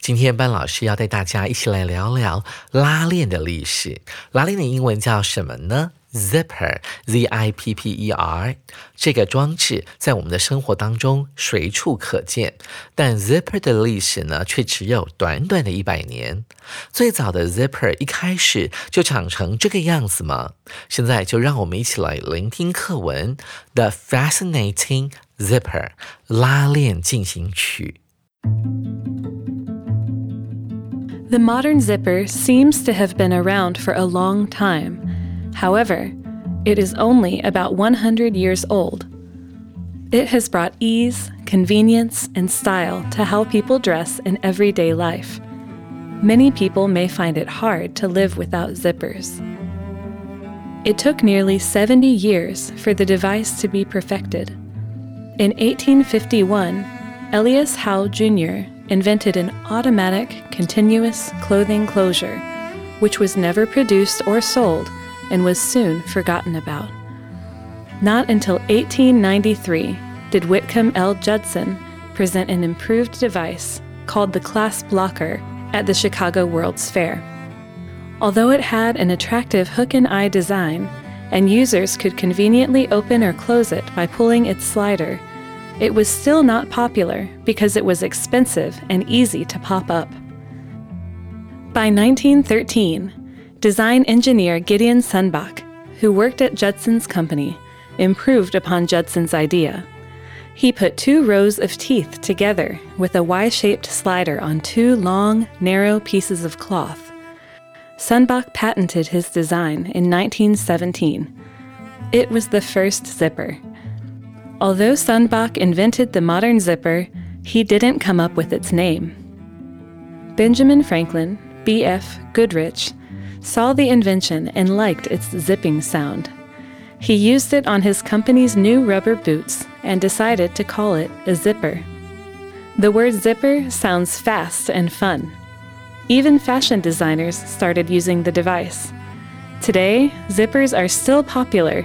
今天班老师要带大家一起来聊聊拉链的历史。拉链的英文叫什么呢？Zipper，Z-I-P-P-E-R，这个装置在我们的生活当中随处可见，但 zipper 的历史呢，却只有短短的一百年。最早的 zipper 一开始就长成这个样子吗？现在就让我们一起来聆听课文《The Fascinating Zipper》拉链进行曲。The modern zipper seems to have been around for a long time. However, it is only about 100 years old. It has brought ease, convenience, and style to how people dress in everyday life. Many people may find it hard to live without zippers. It took nearly 70 years for the device to be perfected. In 1851, Elias Howe Jr. invented an automatic, continuous clothing closure, which was never produced or sold and was soon forgotten about. Not until 1893 did Whitcomb L. Judson present an improved device called the Clasp Blocker at the Chicago World's Fair. Although it had an attractive hook and eye design, and users could conveniently open or close it by pulling its slider, it was still not popular because it was expensive and easy to pop up. By 1913, design engineer Gideon Sunbach, who worked at Judson's company, improved upon Judson's idea. He put two rows of teeth together with a Y shaped slider on two long, narrow pieces of cloth. Sunbach patented his design in 1917. It was the first zipper. Although Sunbach invented the modern zipper, he didn't come up with its name. Benjamin Franklin, B.F. Goodrich, saw the invention and liked its zipping sound. He used it on his company's new rubber boots and decided to call it a zipper. The word zipper sounds fast and fun. Even fashion designers started using the device. Today, zippers are still popular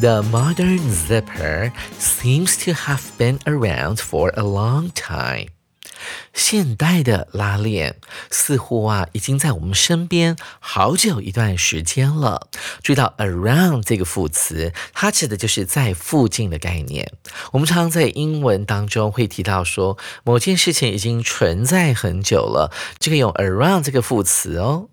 ：“The modern zipper seems to have been around for a long time.” 现代的拉链似乎啊，已经在我们身边好久一段时间了。注意到 around 这个副词，它指的就是在附近的概念。我们常常在英文当中会提到说，某件事情已经存在很久了，这个用 around 这个副词哦。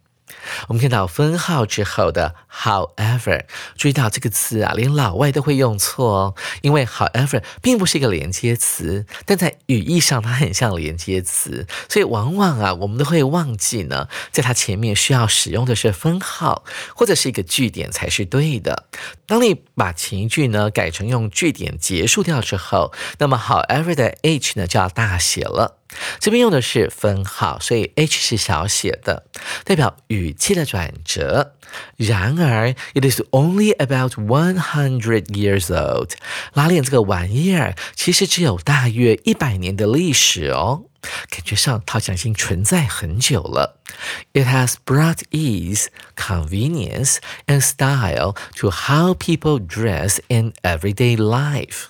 我们看到分号之后的 however，注意到这个词啊，连老外都会用错哦。因为 however 并不是一个连接词，但在语义上它很像连接词，所以往往啊，我们都会忘记呢，在它前面需要使用的是分号或者是一个句点才是对的。当你把前一句呢改成用句点结束掉之后，那么 however 的 h 呢就要大写了。这边用的是分号，所以 h 是小写的，代表语气的转折。然而，it is only about one hundred years old。拉链这个玩意儿其实只有大约一百年的历史哦。 感觉上它好像已经存在很久了。It has brought ease, convenience, and style to how people dress in everyday life.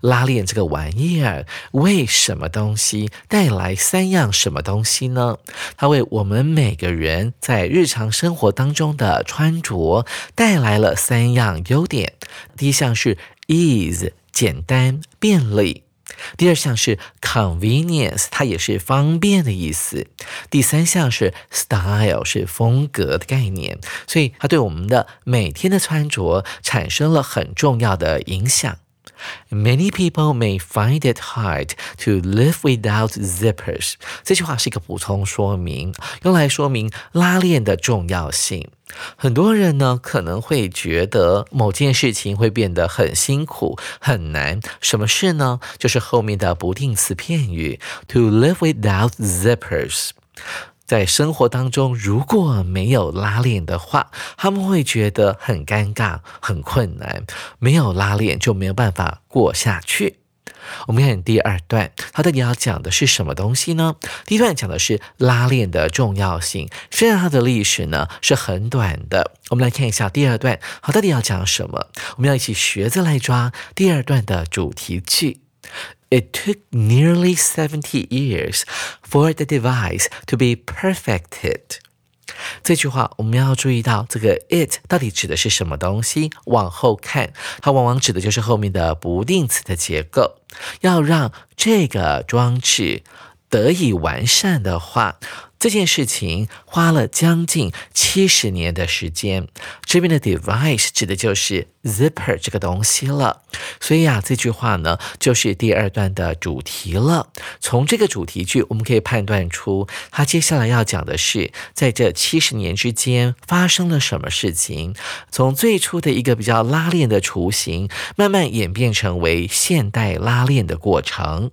拉链这个玩意儿为什么东西带来三样什么东西呢？它为我们每个人在日常生活当中的穿着带来了三样优点。第一项是 ease，简单便利；第二项是 convenience，它也是方便的意思；第三项是 style，是风格的概念。所以它对我们的每天的穿着产生了很重要的影响。Many people may find it hard to live without zippers。这句话是一个补充说明，用来说明拉链的重要性。很多人呢可能会觉得某件事情会变得很辛苦、很难。什么事呢？就是后面的不定词片语 to live without zippers。在生活当中，如果没有拉链的话，他们会觉得很尴尬、很困难。没有拉链就没有办法过下去。我们看第二段，它到底要讲的是什么东西呢？第一段讲的是拉链的重要性，虽然它的历史呢是很短的。我们来看一下第二段，它到底要讲什么？我们要一起学着来抓第二段的主题句。It took nearly 70 years for the device to be perfected. 这句话我们要注意到，这个 it 到底指的是什么东西？往后看，它往往指的就是后面的不定词的结构。要让这个装置得以完善的话。这件事情花了将近七十年的时间。这边的 device 指的就是 zipper 这个东西了。所以啊，这句话呢就是第二段的主题了。从这个主题句，我们可以判断出，它接下来要讲的是，在这七十年之间发生了什么事情。从最初的一个比较拉链的雏形，慢慢演变成为现代拉链的过程。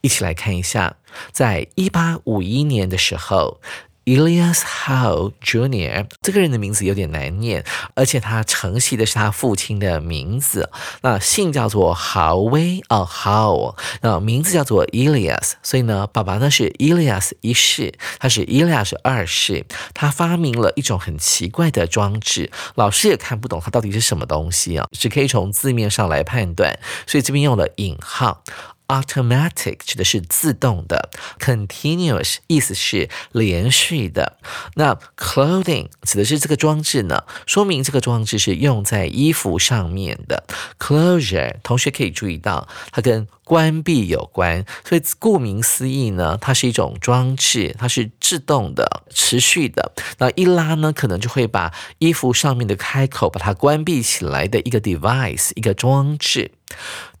一起来看一下，在一八五一年的时候，Elias Howe Jr. 这个人的名字有点难念，而且他承袭的是他父亲的名字。那姓叫做豪威哦，Howe，那名字叫做 Elias，所以呢，爸爸呢是 Elias 一世，他是 Elias 二世。他发明了一种很奇怪的装置，老师也看不懂它到底是什么东西啊，只可以从字面上来判断，所以这边用了引号。Automatic 指的是自动的，continuous 意思是连续的。那 clothing 指的是这个装置呢，说明这个装置是用在衣服上面的。Closure 同学可以注意到，它跟关闭有关，所以顾名思义呢，它是一种装置，它是自动的、持续的。那一拉呢，可能就会把衣服上面的开口把它关闭起来的一个 device，一个装置。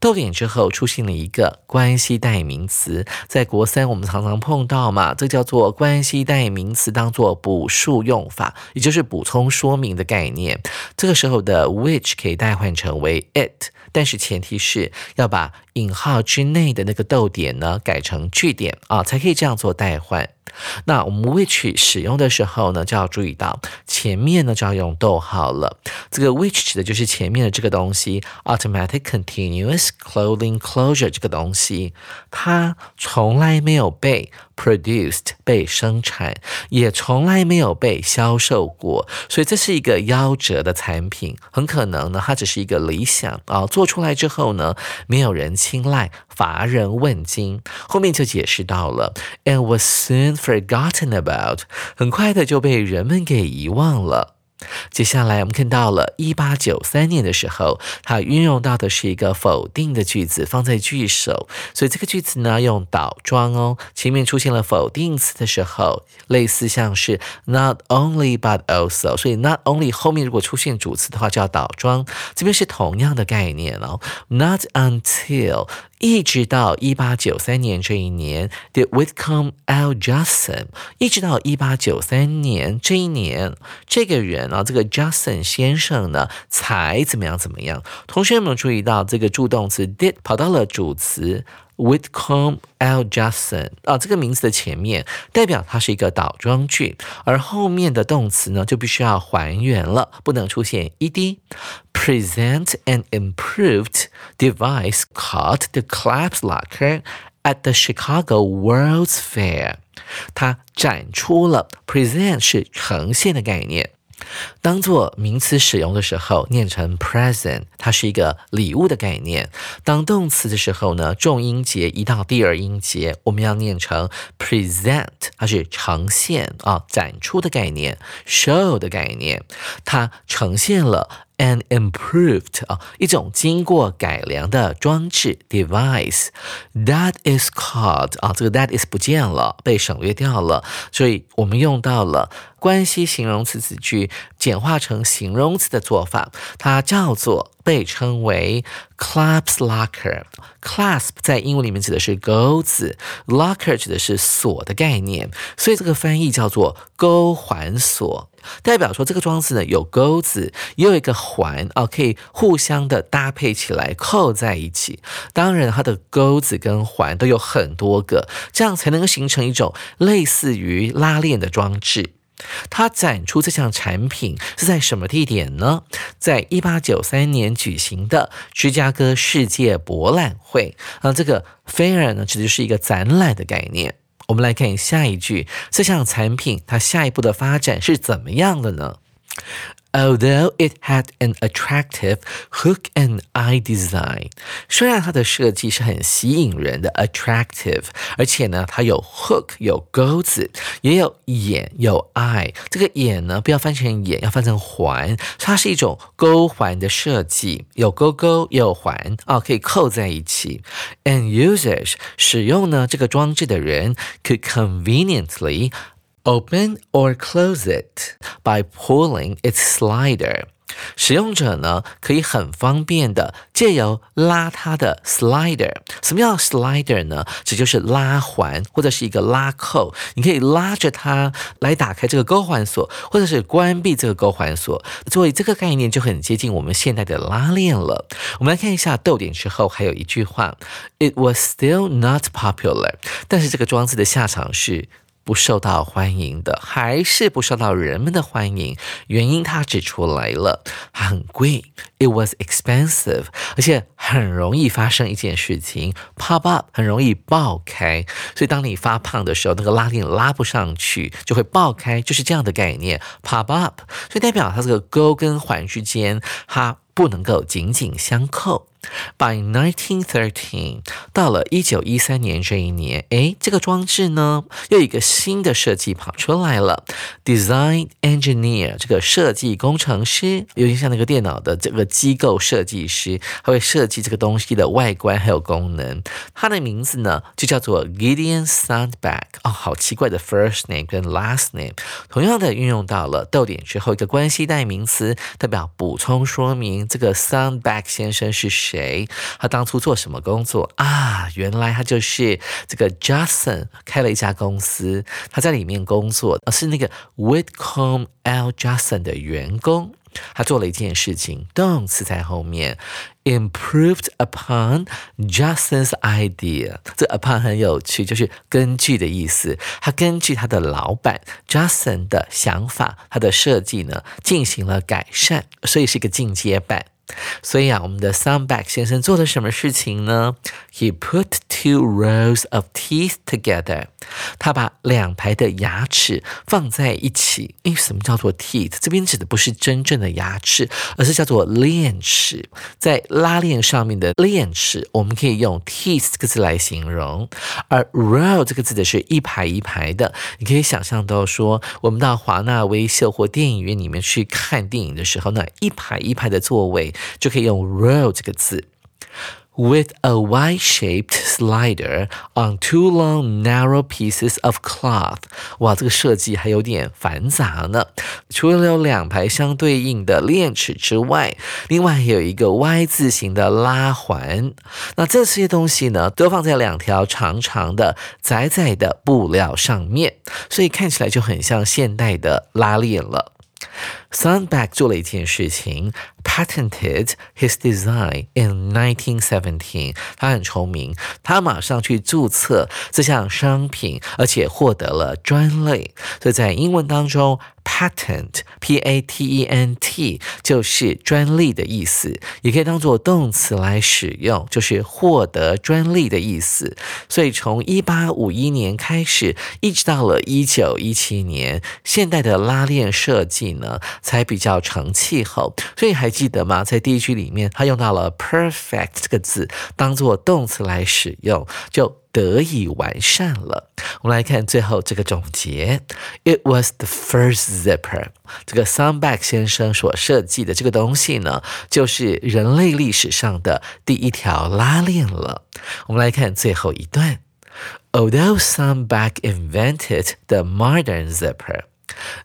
逗点之后出现了一个关系代名词，在国三我们常常碰到嘛，这叫做关系代名词当做补述用法，也就是补充说明的概念。这个时候的 which 可以代换成为 it，但是前提是要把引号之内的那个逗点呢改成句点啊，才可以这样做代换。那我们 which 使用的时候呢，就要注意到前面呢就要用逗号了。这个 which 指的就是前面的这个东西，automatic continuous clothing closure 这个东西，它从来没有被。Produced 被生产，也从来没有被销售过，所以这是一个夭折的产品。很可能呢，它只是一个理想啊，做出来之后呢，没有人青睐，乏人问津。后面就解释到了，and was soon forgotten about，很快的就被人们给遗忘了。接下来我们看到了，一八九三年的时候，它运用到的是一个否定的句子，放在句首，所以这个句子呢用倒装哦。前面出现了否定词的时候，类似像是 not only but also，所以 not only 后面如果出现主词的话就要倒装。这边是同样的概念哦，not until。一直到一八九三年这一年，did Whitcomb L. Judson，一直到一八九三年这一年，这个人啊，这个 Justin 先生呢，才怎么样怎么样？同学有没有注意到这个助动词 did 跑到了主词？Whitcomb L. Judson 啊，这个名字的前面代表它是一个倒装句，而后面的动词呢就必须要还原了，不能出现 ed。Present an improved device called the Claps locker at the Chicago World's Fair。它展出了 present 是呈现的概念。当做名词使用的时候，念成 present，它是一个礼物的概念。当动词的时候呢，重音节移到第二音节，我们要念成 present，它是呈现啊、展出的概念，show 的概念，它呈现了。An improved 啊，一种经过改良的装置 device that is called 啊，这个 that is 不见了，被省略掉了，所以我们用到了关系形容词子句简化成形容词的做法，它叫做被称为 clasp locker。clasp 在英文里面指的是钩子，locker 指的是锁的概念，所以这个翻译叫做钩环锁。代表说这个装置呢有钩子，也有一个环哦，可以互相的搭配起来扣在一起。当然，它的钩子跟环都有很多个，这样才能够形成一种类似于拉链的装置。它展出这项产品是在什么地点呢？在一八九三年举行的芝加哥世界博览会。那这个 fair 呢，指的是一个展览的概念。我们来看下一句，这项产品它下一步的发展是怎么样的呢？？Although it had an attractive hook and eye design，虽然它的设计是很吸引人的 attractive，而且呢，它有 hook 有钩子，也有眼有 eye。这个眼呢，不要翻成眼，要翻成环，它是一种钩环的设计，有钩钩有环啊，可以扣在一起。And users 使用呢这个装置的人 could conveniently Open or close it by pulling its slider。使用者呢可以很方便的借由拉它的 slider。什么叫 slider 呢？这就是拉环或者是一个拉扣。你可以拉着它来打开这个钩环锁，或者是关闭这个钩环锁。所以这个概念就很接近我们现代的拉链了。我们来看一下逗点之后还有一句话：It was still not popular。但是这个装置的下场是。不受到欢迎的，还是不受到人们的欢迎？原因他指出来了，很贵，it was expensive，而且很容易发生一件事情，pop up，很容易爆开。所以当你发胖的时候，那个拉链拉不上去，就会爆开，就是这样的概念，pop up。所以代表它这个钩跟环之间，它不能够紧紧相扣。By 1913，到了一九一三年这一年，诶，这个装置呢，又一个新的设计跑出来了。Design engineer，这个设计工程师，有点像那个电脑的这个机构设计师，他会设计这个东西的外观还有功能。他的名字呢，就叫做 Gideon Sandback。哦，好奇怪的 first name 跟 last name，同样的运用到了逗点之后一个关系代名词，代表补充说明这个 Sandback 先生是谁。他当初做什么工作啊？原来他就是这个 Justin 开了一家公司，他在里面工作，是那个 Whitcomb L Justin 的员工。他做了一件事情，动词在后面，improved upon Justin's idea。这 upon 很有趣，就是根据的意思。他根据他的老板 Justin 的想法，他的设计呢进行了改善，所以是一个进阶版。所以啊，我们的 Sunback 先生做了什么事情呢？He put two rows of teeth together。他把两排的牙齿放在一起。诶，什么叫做 teeth？这边指的不是真正的牙齿，而是叫做链齿。在拉链上面的链齿，我们可以用 teeth 这个字来形容。而 row 这个字的是一排一排的。你可以想象到说，我们到华纳微秀或电影院里面去看电影的时候，那一排一排的座位。就可以用 row 这个字。With a Y-shaped slider on two long narrow pieces of cloth，哇，这个设计还有点繁杂呢。除了有两排相对应的链齿之外，另外还有一个 Y 字形的拉环。那这些东西呢，都放在两条长长的、窄窄的布料上面，所以看起来就很像现代的拉链了。Sunback 做了一件事情，patented his design in 1917。他很聪明，他马上去注册这项商品，而且获得了专利。所以在英文当中。Patent，P A T E N T，就是专利的意思，也可以当做动词来使用，就是获得专利的意思。所以从一八五一年开始，一直到了一九一七年，现代的拉链设计呢才比较成气候。所以还记得吗？在第一句里面，他用到了 perfect 这个字，当做动词来使用，就。得以完善了。我们来看最后这个总结：It was the first zipper。这个 Sunback 先生所设计的这个东西呢，就是人类历史上的第一条拉链了。我们来看最后一段：Although Sunback invented the modern zipper，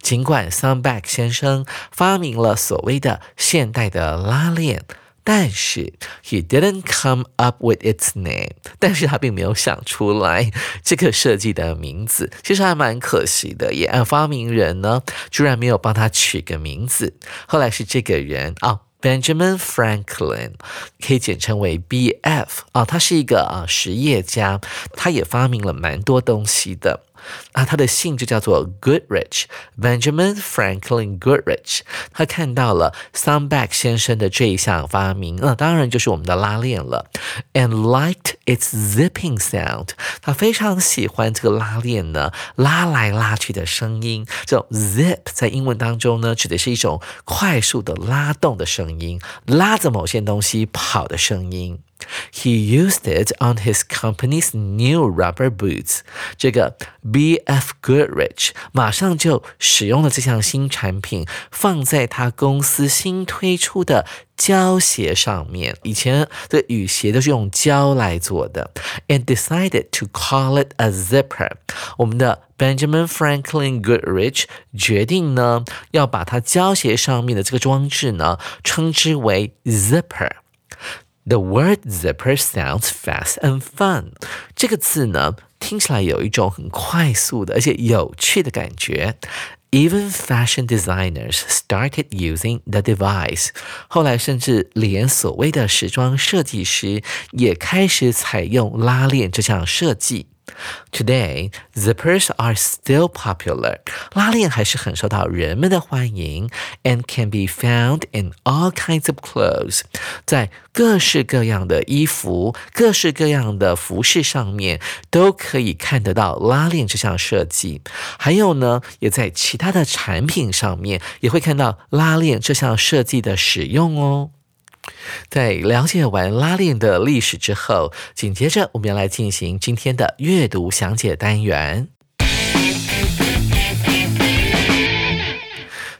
尽管 Sunback 先生发明了所谓的现代的拉链。但是 he didn't come up with its name，但是他并没有想出来这个设计的名字，其实还蛮可惜的。也按发明人呢，居然没有帮他取个名字。后来是这个人啊，Benjamin Franklin，可以简称为 B.F. 啊，他是一个啊实业家，他也发明了蛮多东西的。啊，他的姓就叫做 Goodrich，Benjamin Franklin Goodrich。他看到了 Sunback 先生的这一项发明，那当然就是我们的拉链了。And liked its zipping sound，他非常喜欢这个拉链呢，拉来拉去的声音。这种 zip 在英文当中呢，指的是一种快速的拉动的声音，拉着某些东西跑的声音。He used it on his company's new rubber boots. 这个 B.F. Goodrich 马上就使用了这项新产品，放在他公司新推出的胶鞋上面。以前的雨鞋都是用胶来做的，and decided to call it a zipper。我们的 Benjamin Franklin Goodrich 决定呢，要把它胶鞋上面的这个装置呢，称之为 zipper。 The word zipper sounds fast and fun。这个字呢，听起来有一种很快速的，而且有趣的感觉。Even fashion designers started using the device。后来，甚至连所谓的时装设计师也开始采用拉链这项设计。Today, zippers are still popular. 拉链还是很受到人们的欢迎，and can be found in all kinds of clothes. 在各式各样的衣服、各式各样的服饰上面都可以看得到拉链这项设计。还有呢，也在其他的产品上面也会看到拉链这项设计的使用哦。在了解完拉链的历史之后，紧接着我们要来进行今天的阅读详解单元。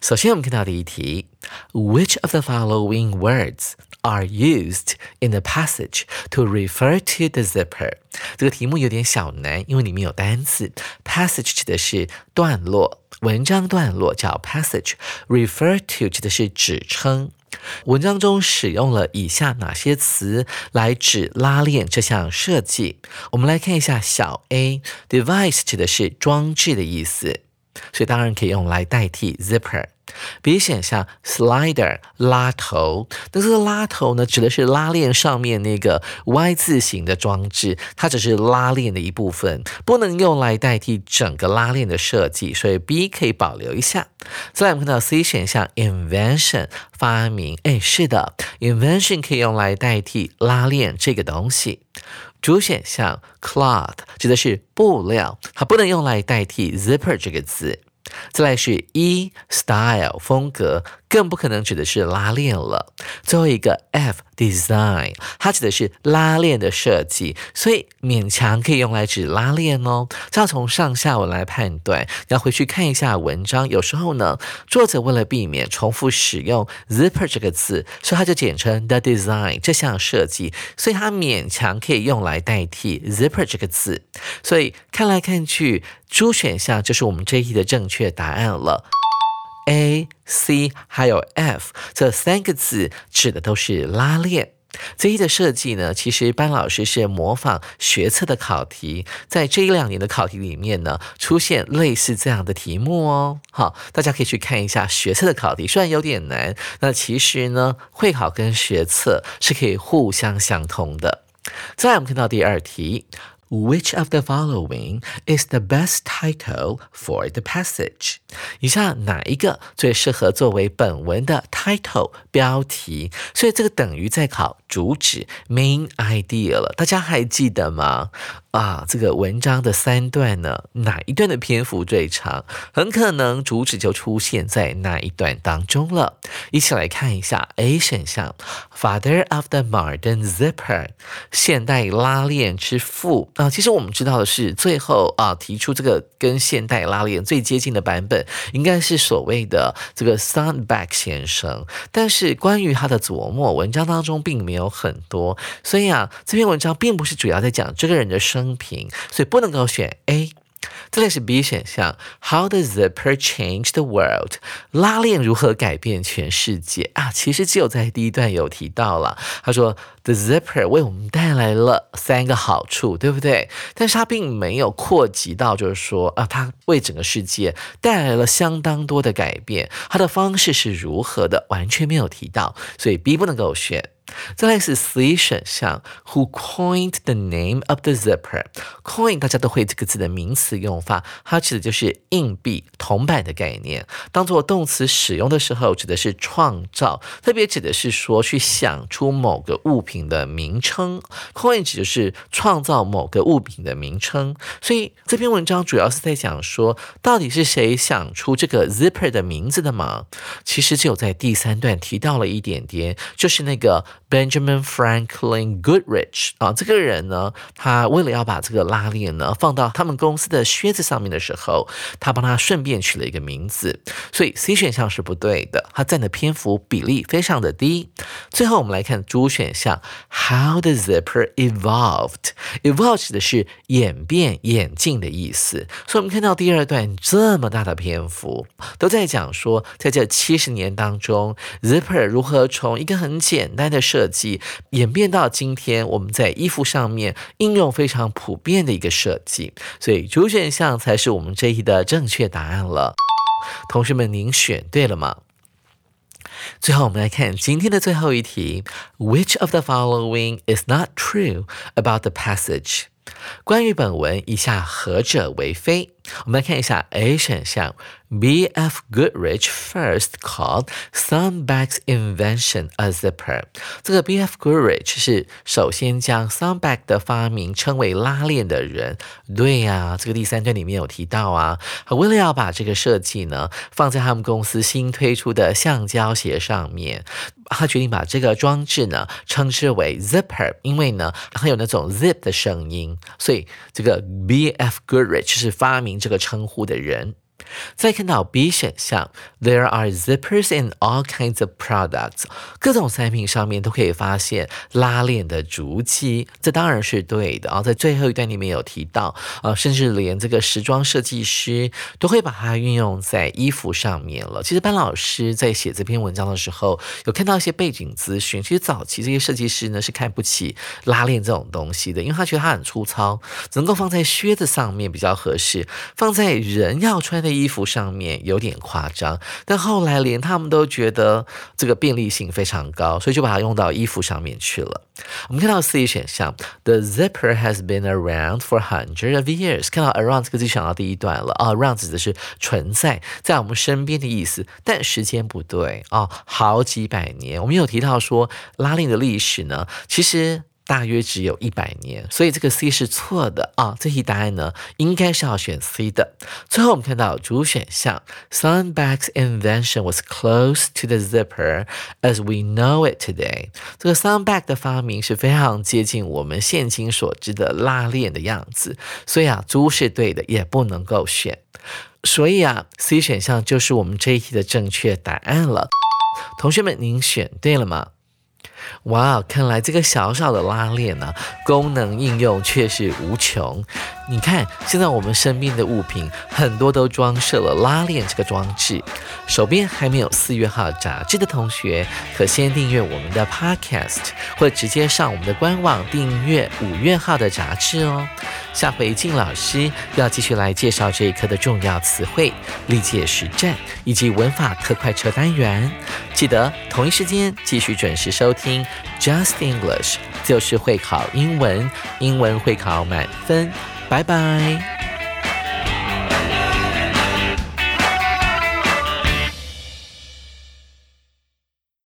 首先，我们看到第一题：Which of the following words are used in the passage to refer to the zipper？这个题目有点小难，因为里面有单词。Passage 指的是段落，文章段落叫 passage；refer to 指的是指称。文章中使用了以下哪些词来指拉链这项设计？我们来看一下小 a，device 指的是装置的意思，所以当然可以用来代替 zipper。B 选项 slider 拉头，那这个拉头呢，指的是拉链上面那个 Y 字形的装置，它只是拉链的一部分，不能用来代替整个拉链的设计，所以 B 可以保留一下。再来我们看到 C 选项 invention 发明，哎，是的，invention 可以用来代替拉链这个东西。主选项 cloth 指的是布料，它不能用来代替 zipper 这个字。再来是一 style 风格，更不可能指的是拉链了。最后一个 F design，它指的是拉链的设计，所以勉强可以用来指拉链哦。这要从上下文来判断，要回去看一下文章。有时候呢，作者为了避免重复使用 zipper 这个字，所以他就简称 the design 这项设计，所以它勉强可以用来代替 zipper 这个字。所以看来看去。猪选项就是我们这一题的正确答案了。A、C 还有 F 这三个字指的都是拉链。这一的设计呢，其实班老师是模仿学测的考题，在这一两年的考题里面呢，出现类似这样的题目哦。好，大家可以去看一下学测的考题，虽然有点难，那其实呢，会考跟学测是可以互相相通的。再来，我们看到第二题。Which of the following is the best title for the passage？以下哪一个最适合作为本文的 title 标题？所以这个等于在考主旨 main idea 了，大家还记得吗？啊，这个文章的三段呢，哪一段的篇幅最长？很可能主旨就出现在那一段当中了。一起来看一下 A 选项，Father of the modern zipper，现代拉链之父。啊，其实我们知道的是，最后啊提出这个跟现代拉链最接近的版本，应该是所谓的这个 Sunback 先生。但是关于他的琢磨，文章当中并没有很多，所以啊，这篇文章并不是主要在讲这个人的生。生平，所以不能够选 A。这里是 B 选项，How does zipper change the world？拉链如何改变全世界啊？其实只有在第一段有提到了，他说 The zipper 为我们带来了三个好处，对不对？但是它并没有扩及到，就是说啊，它为整个世界带来了相当多的改变，它的方式是如何的，完全没有提到，所以 B 不能够选。再来是 C 选项，Who coined the name of the zipper？Coin 大家都会这个字的名词用法，它指的就是硬币、铜板的概念。当做动词使用的时候，指的是创造，特别指的是说去想出某个物品的名称。Coin 指的是创造某个物品的名称。所以这篇文章主要是在讲说，到底是谁想出这个 zipper 的名字的吗？其实只有在第三段提到了一点点，就是那个。Benjamin Franklin Goodrich 啊，这个人呢，他为了要把这个拉链呢放到他们公司的靴子上面的时候，他帮他顺便取了一个名字，所以 C 选项是不对的，他占的篇幅比例非常的低。最后我们来看 D 选项，How the zipper evolved？Evolved 的是演变、演进的意思，所以我们看到第二段这么大的篇幅都在讲说，在这七十年当中，zipper 如何从一个很简单的设计演变到今天，我们在衣服上面应用非常普遍的一个设计，所以主选项才是我们这一题的正确答案了。同学们，您选对了吗？最后，我们来看今天的最后一题：Which of the following is not true about the passage？关于本文，以下何者为非？我们来看一下 A 选项。B.F. Goodrich first called Thunback's invention a zipper。这个 B.F. Goodrich 是首先将 Thunback 的发明称为拉链的人。对呀，这个第三段里面有提到啊。为了要把这个设计呢放在他们公司新推出的橡胶鞋上面，他决定把这个装置呢称之为 zipper，因为呢它有那种 zip 的声音，所以这个 B.F. Goodrich 就是发明这个称呼的人。再看到 B 选项，There are zippers in all kinds of products，各种产品上面都可以发现拉链的足迹，这当然是对的啊。在最后一段里面有提到，呃，甚至连这个时装设计师都会把它运用在衣服上面了。其实班老师在写这篇文章的时候，有看到一些背景资讯。其实早期这些设计师呢是看不起拉链这种东西的，因为他觉得它很粗糙，能够放在靴子上面比较合适，放在人要穿的。衣服上面有点夸张，但后来连他们都觉得这个便利性非常高，所以就把它用到衣服上面去了。我们看到 C 选项，The zipper has been around for hundreds of years。看到 around 这个就想到第一段了啊，around 指的是存在在我们身边的意思，但时间不对啊，好几百年。我们有提到说拉链的历史呢，其实。大约只有一百年，所以这个 C 是错的啊。这题答案呢，应该是要选 C 的。最后我们看到主选项，Sunback's invention was close to the zipper as we know it today。这个 Sunback 的发明是非常接近我们现今所知的拉链的样子，所以啊，猪是对的，也不能够选。所以啊，C 选项就是我们这一题的正确答案了。同学们，您选对了吗？哇，看来这个小小的拉链呢，功能应用却是无穷。你看，现在我们身边的物品很多都装设了拉链这个装置。手边还没有四月号杂志的同学，可先订阅我们的 Podcast，或直接上我们的官网订阅五月号的杂志哦。下回静老师要继续来介绍这一课的重要词汇、历届实战以及文法特快车单元。记得同一时间继续准时收听 Just English，就是会考英文，英文会考满分。拜拜。